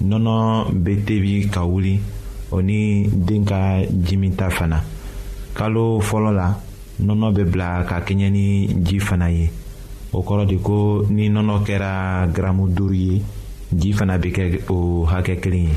nɔnɔ bɛ tebi ka wuli o ni den ka jimi ta fana kalo fɔlɔ la nɔnɔ bɛ bila ka kɛɲɛ ni ji fana ye o kɔrɔ de ko ni nɔnɔ kɛra garamu duuru ye ji fana bɛ kɛ o hakɛ kelen ye.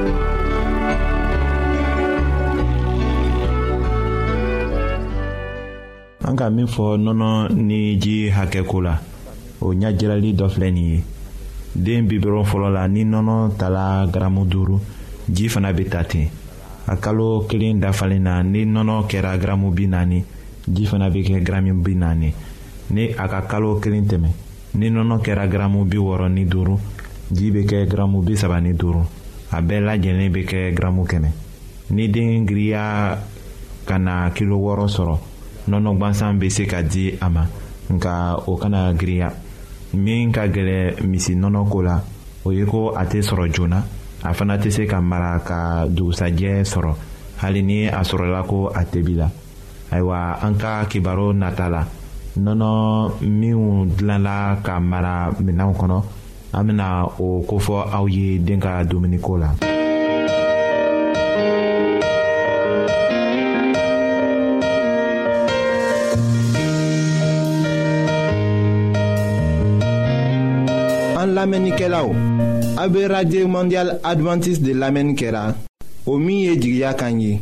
an ka min fɔ nɔnɔ ni ji hakɛ ko la o ɲajirali dɔ filɛ nin ye den bi dɔrɔn fɔlɔ la ni nɔnɔ tala garamu duuru ji fana bɛ ta ten a kalo kelen dafalen na ni nɔnɔ kɛra garamu bi naani ji fana bɛ kɛ garamu bi naani ni a ka kalo kelen tɛmɛ ni nɔnɔ kɛra garamu bi wɔɔrɔ ni duuru ji bɛ kɛ garamu bi saba ni duuru a bɛɛ lajɛlen bɛ kɛ garamu kɛmɛ ni den giriya ka na kilo wɔɔrɔ sɔrɔ nɔnɔ gansan bɛ se ka di a ma nka o kana giriya min ka gɛlɛ misi nɔnɔ ko la o ye ko a tɛ sɔrɔ joona a fana tɛ se ka mara ka dugusajɛ sɔrɔ hali ni a sɔrɔla ko a tebi la ayiwa an ka kibaru nata la nɔnɔ minnu dilanla ka mara minɛnw kɔnɔ an bɛna o kofɔ aw ye den ka dumuniko la. an lamɛnnikɛlaw a bɛ radio mondial adventiste de lamɛnni kɛra o min ye jigiya kan ye.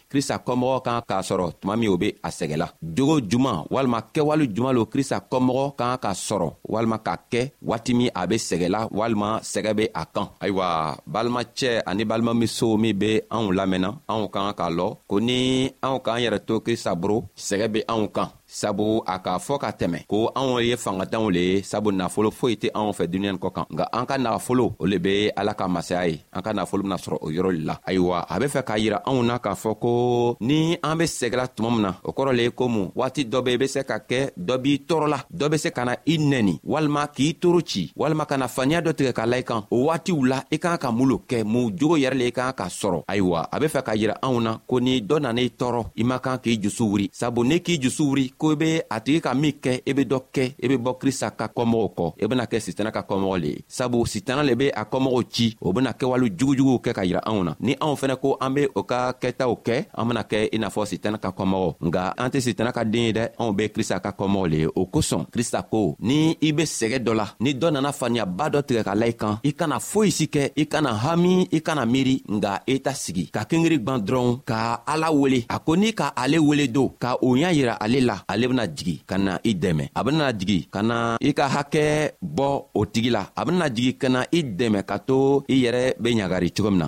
krista kɔmɔgɔ kan k'a sɔrɔ tuma min o be a sɛgɛla jogo juman walima kɛwale juman lo krista kɔmɔgɔ kan ka sɔrɔ walima k'a kɛ waati min a be sɛgɛla walima sɛgɛ be a kan ayiwa balimacɛ ani balimamuso min be anw lamɛnna anw kan k'a lɔ ko ni anw k'an yɛrɛ to krista boro sɛgɛ be anw kan sabu a k'a fɔ ka tɛmɛ ko anw ye fangatanw le ye sabu nafolo foyi tɛ anw fɛ duniɲa kɔ kan nka an ka nafolo o le be ala ka masaya ye an ka nafolo bena sɔrɔ o yɔrɔ le la ayiwa a be fɛ k'a yira anw na k'a fɔ ko ni an be sɛgɛla tuma min na o kɔrɔ le ye komu waati dɔ be be se ka kɛ dɔ b'i tɔɔrɔla dɔ be se ka na i nɛni walima k'i toro ci walima ka na faniya dɔ tigɛ ka la i kan o waatiw la i k'an ka mun lo kɛ mun jogo yɛrɛ le i k'an ka sɔrɔ ayiwa a be fɛ k'a yira anw na ko ni dɔ nana i tɔɔrɔ i man kan k'i jusu wuri sabu n'i k'i jusu wuri ko i be a tigi ka min kɛ i be dɔ kɛ i be bɔ krista ka kɔmɔgɔw kɔ i bena kɛ sitana ka kɔmɔgɔ le ye sabu sitana le be a kɔmɔgɔw ci o bena kɛwale jugujuguw kɛ ka yira anw na ni anw fɛnɛ ko an be o ka kɛtaw kɛ an bena kɛ i n'a fɔ sitana ka kɔmɔgɔ nka an tɛ sitana ka den ye dɛ anw be krista ka kɔmɔgɔ le ye o kosɔn krista ko ni i be sɛgɛ dɔ la ni dɔ nana faniyaba dɔ tigɛ ka la i kan i kana foyi si kɛ i kana hami i kana miiri nga i e ta sigi ka kengeri gwan dɔrɔn ka ala wele a ko ni ka ale wele don ka o y'a yira ale la ale bena jigi ka na i dɛmɛ a bena jigi ka na i ka hakɛ bɔ o tigi la a bena jigi ka na i dɛmɛ ka to i yɛrɛ be ɲagari cogo min na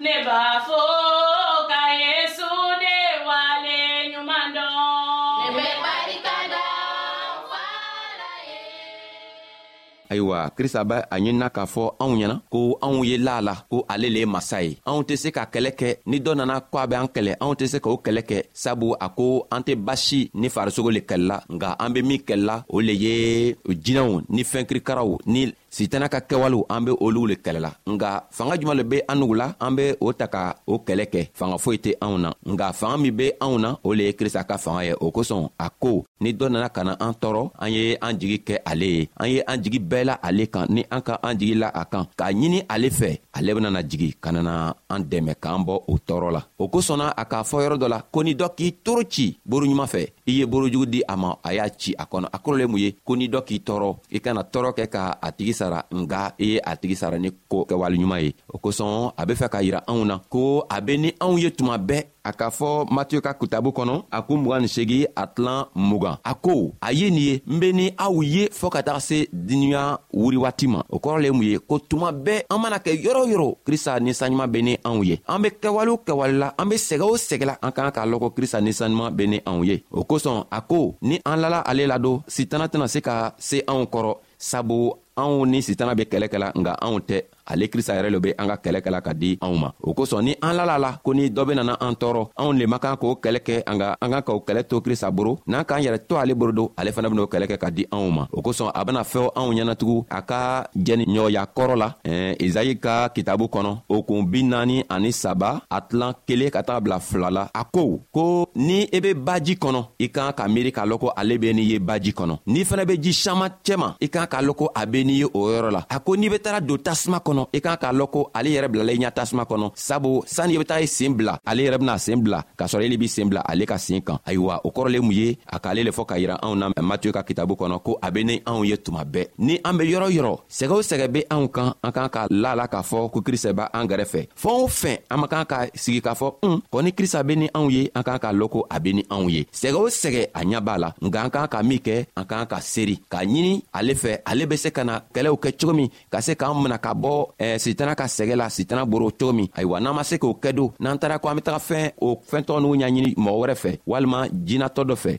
ne b'a fɔ ka yesu de wale ɲuman dɔn ne bɛ barika da fala ye ayiwa krista bɛ a ɲinina k'a fɔ anw ɲɛna ko anw ye laa la ko ale le ye masa ye anw tɛ se ka kɛlɛ kɛ ni dɔ nana ko a bɛ an kɛlɛ anw tɛ se k'o kɛlɛ kɛ sabu a ko an tɛ basi ni farisogo le kɛlɛla nka an be min kɛlɛla o le ye jinɛw ni fɛnkirikaraw ni sitana ka kɛwalew an be olu le kɛlɛla nga fanga juman le be an nugu la an be o ta ka o kɛlɛ kɛ fanga foyi tɛ anw na nga fanga min be anw na o le ye krista ka fanga ye o kosɔn a ko ni dɔ nana ka na an tɔɔrɔ an ye an jigi kɛ ale ye an ye an jigi bɛɛ la ale kan ni an ka an jigi la a kan k'a ɲini ale fɛ ale benana jigi ka nana an dɛmɛ k'an bɔ o tɔɔrɔ la o kosɔnna a k'a fɔ yɔrɔ dɔ la ko ni dɔ k'i toro ci boruɲuman fɛ i ye borojugu di a ma a y'a ci a kɔnɔ a kɔrɔ le mun ye ko ni dɔ k'i tɔɔrɔ i kana tɔɔrɔ kɛ ka a tigi sara nga i ye a tigi sara ni ko kɛwale ɲuman ye o kosɔn a be fɛ ka yira anw na ko a be ni anw ye tuma bɛɛ a k'a fɔ matiyo ka kitabu kɔnɔ a ko mugan ni segi a tilan mugan a ko a ye nin ye n be ni aw ye fɔɔ ka taga se duniɲa wuri waati ma o kɔrɔ le mun ye ko tuma bɛɛ an mana kɛ yɔrɔ yɔrɔ krista ninsanɲuman bɛ ni anw ye an be kɛwale o kɛwale la an be sɛgɛ o sɛgɛ la an ka kan k'a lɔn ko krista ninsanɲuman bɛ ni anw ye o kosɔn a ko ni an lala ale ladon sitana tɛna se ka se anw kɔrɔ sabu anw ni sitana be kɛlɛ kɛ la nka anw tɛ ale krista yɛrɛ le be an ka kɛlɛ kɛla ka di anw ma o kosɔn ni an lala la ko ni dɔ benana an tɔɔrɔ anw le man kan k'o kɛlɛ kɛ an ka an kan ka o kɛlɛ to krista boro n'an k'an yɛrɛ to ale boro don ale fana ben'o kɛlɛ kɛ ka di anw ma o kosɔn a bena fɛw anw ɲɛnatugun a ka jɛni ɲɔgɔnya kɔrɔ la eh, izayi ka kitabu kɔnɔ o kun bi naani ani saba a tilan kelen ka taga bila fila la a ko ko ni i e be baji kɔnɔ i kan ka miiri k'a lɔn ko ale be ni ye baji kɔnɔ n'i fana be ji saman cɛma i kan k'a lɔn ko a be n'i ye o yɔrɔ la a ko n'i be taara don tasuma kɔnɔ i kan k'a lɔn ko ale yɛrɛ bilala i ɲa tasuma kɔnɔ sabu sani i be taa i seen bila ale yɛrɛ bena seen bila k'a sɔrɔ ele b'i seen bila ale ka seen kan ayiwa o kɔrɔlen mun ye a k'ale le fɔ ka yira anw na matiyo ka kitabu kɔnɔ ko a be ni anw ye tuma bɛɛ ni an be yɔrɔ yɔrɔ sɛgɛ o sɛgɛ be anw kan an kan ka la la k'a fɔ ko krista b' an gɛrɛfɛ fɛn o fɛn an man kan ka sigi k'a fɔ un kɔ ni krista be ni anw ye an k'an ka lɔn ko a be ni anw ye sɛgɛ o sɛgɛ a ɲa b'a la nka an k'an ka min kɛ an k'an ka seeri k'a ɲini ale fɛ ale be se ka na kɛlɛw kɛ cogo min ka se k'an mina ka bɔ eh, sitana ka sɛgɛ la sitana boro cogo min ayiwa n'an ma se k'o kɛ don n'an taara ko an be taga fɛn o fɛntɔgɔ n'u ɲaɲini mɔgɔ wɛrɛ fɛ walima jinatɔ dɔ fɛ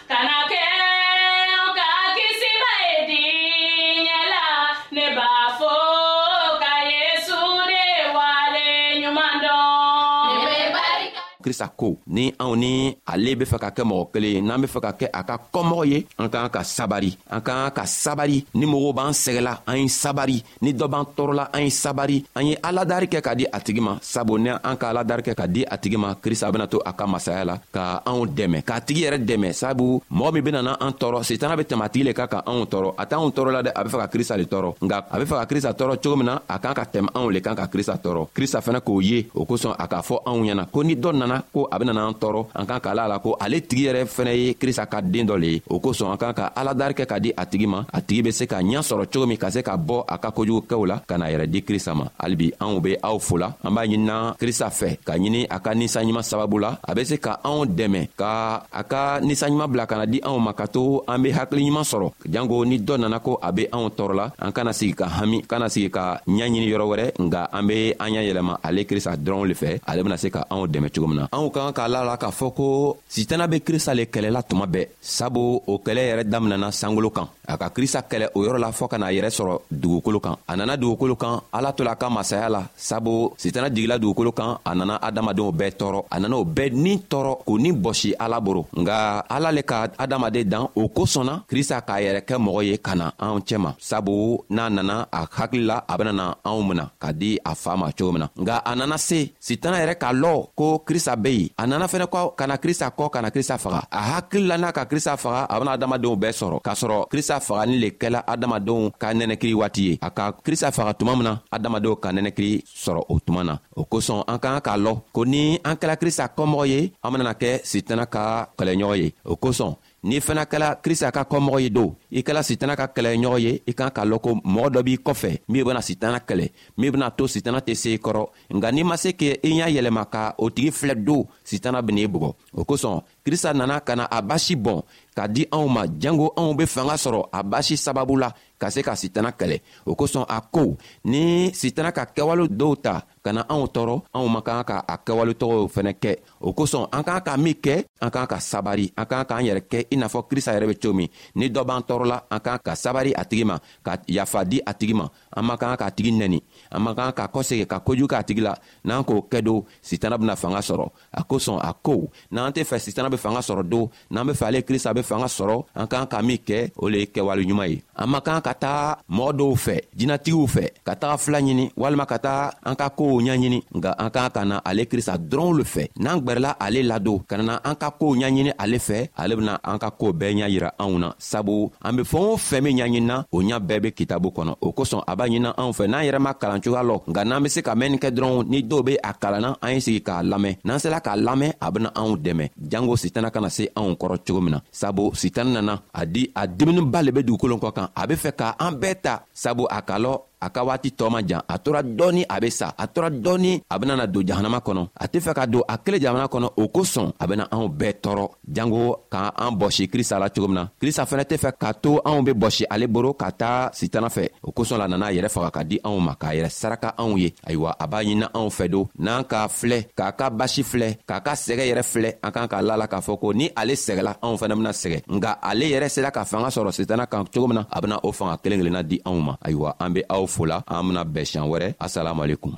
krista ko ni anw ni ale be fɛ ka kɛ mɔgɔ kelen ye n'an be fɛ ka kɛ a ka kɔmɔgɔ ye an k'an ka sabari an k'an ka sabari ni mɔgɔw b'an sɛgɛla an ye sabari ni dɔ b'an tɔɔrɔla an ye sabari an ye aladari kɛ ka di a tigi ma sabu ni an ka aladari kɛ ka di a tigi ma krista bena to a ka masaya la ka anw dɛmɛ k'a tigi yɛrɛ dɛmɛ sabu mɔgɔ min benana an tɔɔrɔ setana be tɛmɛ a tigi le ka ka anw tɔɔrɔ a t'anw tɔɔrɔ la dɛ a be fɛ ka krista le tɔɔrɔ nka a be fɛ ka krista tɔɔrɔ cogo min na a kan ka tɛmɛ anw le kan ka krista tɔɔrɔ krista fɛnɛ k'o ye o kosɔn a k'a fɔ anw ɲɛna ko ni dɔ nana ko a benana an tɔɔrɔ an kan k'a la la ko ale tigi yɛrɛ fɛnɛ ye krista ka den dɔ le ye o kosɔn an kan ka aladari kɛ ka di a tigi ma a tigi be se ka ɲa sɔrɔ cogo min ka se ka bɔ a ka kojugukɛw la ka na yɛrɛ di krista ma halibi anw be aw fola an b'a ɲinina krista fɛ ka ɲini a ka ninsanɲuman sababu la a be se ka anw dɛmɛ ka a ka ninsanɲuman bila ka na di anw ma ka to an be hakiliɲuman sɔrɔ janko ni dɔ nana ko a be anw tɔɔrɔ la an kana sigi ka hami kana sigi ka ɲa ɲini yɔrɔ wɛrɛ nga an be an y'a yɛlɛma ale krista dɔrɔnw le fɛ ale bena se ka anw dɛmɛ cogo min na anw ka kan k'a la la k'a fɔ ko sitana be krista le kɛlɛla tuma bɛɛ sabu o kɛlɛ yɛrɛ daminɛna sankolo kan a ka krista kɛlɛ o yɔrɔ la fɔɔ ka n'a yɛrɛ sɔrɔ dugukolo kan a nana dugukolo kan ala tola a ka masaya la sabu sitana jigila dugukolo kan a nana adamadenw bɛɛ tɔɔrɔ a nana o bɛɛ ni tɔɔrɔ k'o ni bɔsi ala boro nka ala le ka adamaden dan o kosɔnna krista k'a yɛrɛ kɛ mɔgɔ ye ka na anw cɛma sabu n'a nana a hakili la a benana anw mina ka di a faa ma cogo min na nka a nana se sitana yɛrɛ k'a lɔ ko krista be yen a nana fɛnɛ kɔ ka na krista kɔ ka na krista faga a hakili la n'a ka krista faga a bena adamadenw bɛɛ sɔrɔ k'a sɔrɔ krista fagali le kɛla adamadenw ka nɛnɛkiri waati ye a ka krista faga tuma min na adamadenw ka nɛnɛkiri sɔrɔ o tuma na o kosɔn an ka kan k'a lɔ ko ni an kɛla krista kɔmɔgɔ ye an benana kɛ sitana ka kɛlɛɲɔgɔn ye o kosɔn n'i fana kɛla krista ka kɔmɔgɔ ye don i kɛla sitana ka kɛlɛɲɔgɔn ye i kan k'a lɔn ko mɔgɔ dɔ b'i kɔfɛ min bena sitana kɛlɛ min bena to sitana tɛ se i kɔrɔ nka n'i ma se ke i y'a yɛlɛma ka o tigi filɛ don sitana ben'i bugɔ o kosɔn krista nana ka na a basi bɔn ka di anw ma jango anw be fanga sɔrɔ a basi sababu la ka se ka sitana kɛlɛ o kosɔn a ko ni sitana ka kɛwale dɔw ta ka na anw tɔɔrɔ anw man kan ka a kɛwale tɔgɔw fɛnɛ kɛ o kosɔn an k'an ka min kɛ an k'an ka sabari an k'an k'an yɛrɛ kɛ i n'a fɔ krista yɛrɛ be cogo min ni dɔ b'an tɔɔrɔla an k'an ka sabari a tigi ma ka yafa di a tigi ma an man kan k'a tigi nɛni an man kan ka kɔsegi ka kojugu k'a tigi la n'an k'o kɛ don sitana bena fanga sɔrɔ a kosɔn a ko n'an tɛ fɛ sitana bɛ fanga sɔrɔ don n'an bɛ fɛ ale krista bɛ fanga sɔrɔ an k'an ka min kɛ o le ye kɛwale ɲuman ye an man kan ka taga mɔgɔ dɔw fɛ jinatigiw fɛ ka taga fila ɲini walima ka taga an ka kow ɲaɲini nka an k'an ka na ale krista dɔrɔnw le fɛ n'an gwɛrɛla ale ladon ka na an ka kow ɲaɲini ale fɛ ale bena an ka koo bɛɛ ɲa yira anw na sabu an be fɛɛn o fɛn min ɲaɲinina o ɲa bɛɛ be kitabu kɔnɔ o kosɔn a b'a ɲinina anw fɛ n'an yɛrɛ ma kalan cogoya lɔ nka n'an be se ka mɛnnin kɛ dɔrɔn ni dɔw be a kalanna an ye sigi k'a lamɛn n'an sela k'a lamɛn a bena anw dɛmɛ jango sitana kana se anw kɔrɔ cogo min na sabu sitana nana a di a diminniba le be dugukolon kɔ kan a be fɛ ka an bɛɛ ta sabu a ka lɔ a ka waati tɔɔ ma jan a tora dɔɔni a be sa a tora dɔɔni a benana don jahanama kɔnɔ a tɛ fɛ ka don a kelen jamana kɔnɔ o kosɔn a bena anw bɛɛ tɔɔrɔ jango ka an bɔsi krista la cogo min na krista fɛnɛ tɛ fɛ k'a to anw be bɔsi ale boro ka taa sitana fɛ o kosɔn la nana a yɛrɛ faga ka di anw ma k'a yɛrɛ saraka anw ye ayiwa a b'a ɲinina anw fɛ don n'an k'a filɛ k'a ka basi filɛ k'a ka sɛgɛ yɛrɛ filɛ an kan k'a la la k'a fɔ ko ni ale sɛgɛla anw fɛnɛ bena sɛgɛ nka ale yɛrɛ sera ka fanga sɔrɔ sitana kan cogo min na a bena o fanga kelen kelenna di anw ma ayiwa an be aw fola an bena bɛɛ siɲan wɛrɛ asalamualekum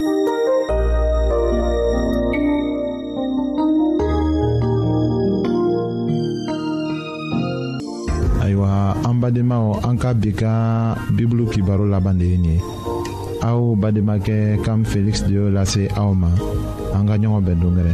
ayiwa an badenmaw an ka bi ka bibulu kibaro laban de ye nin ye aw bademakɛ kam feliksi de y'o lase aw ma an ka ɲɔgɔn bɛn dongɛrɛ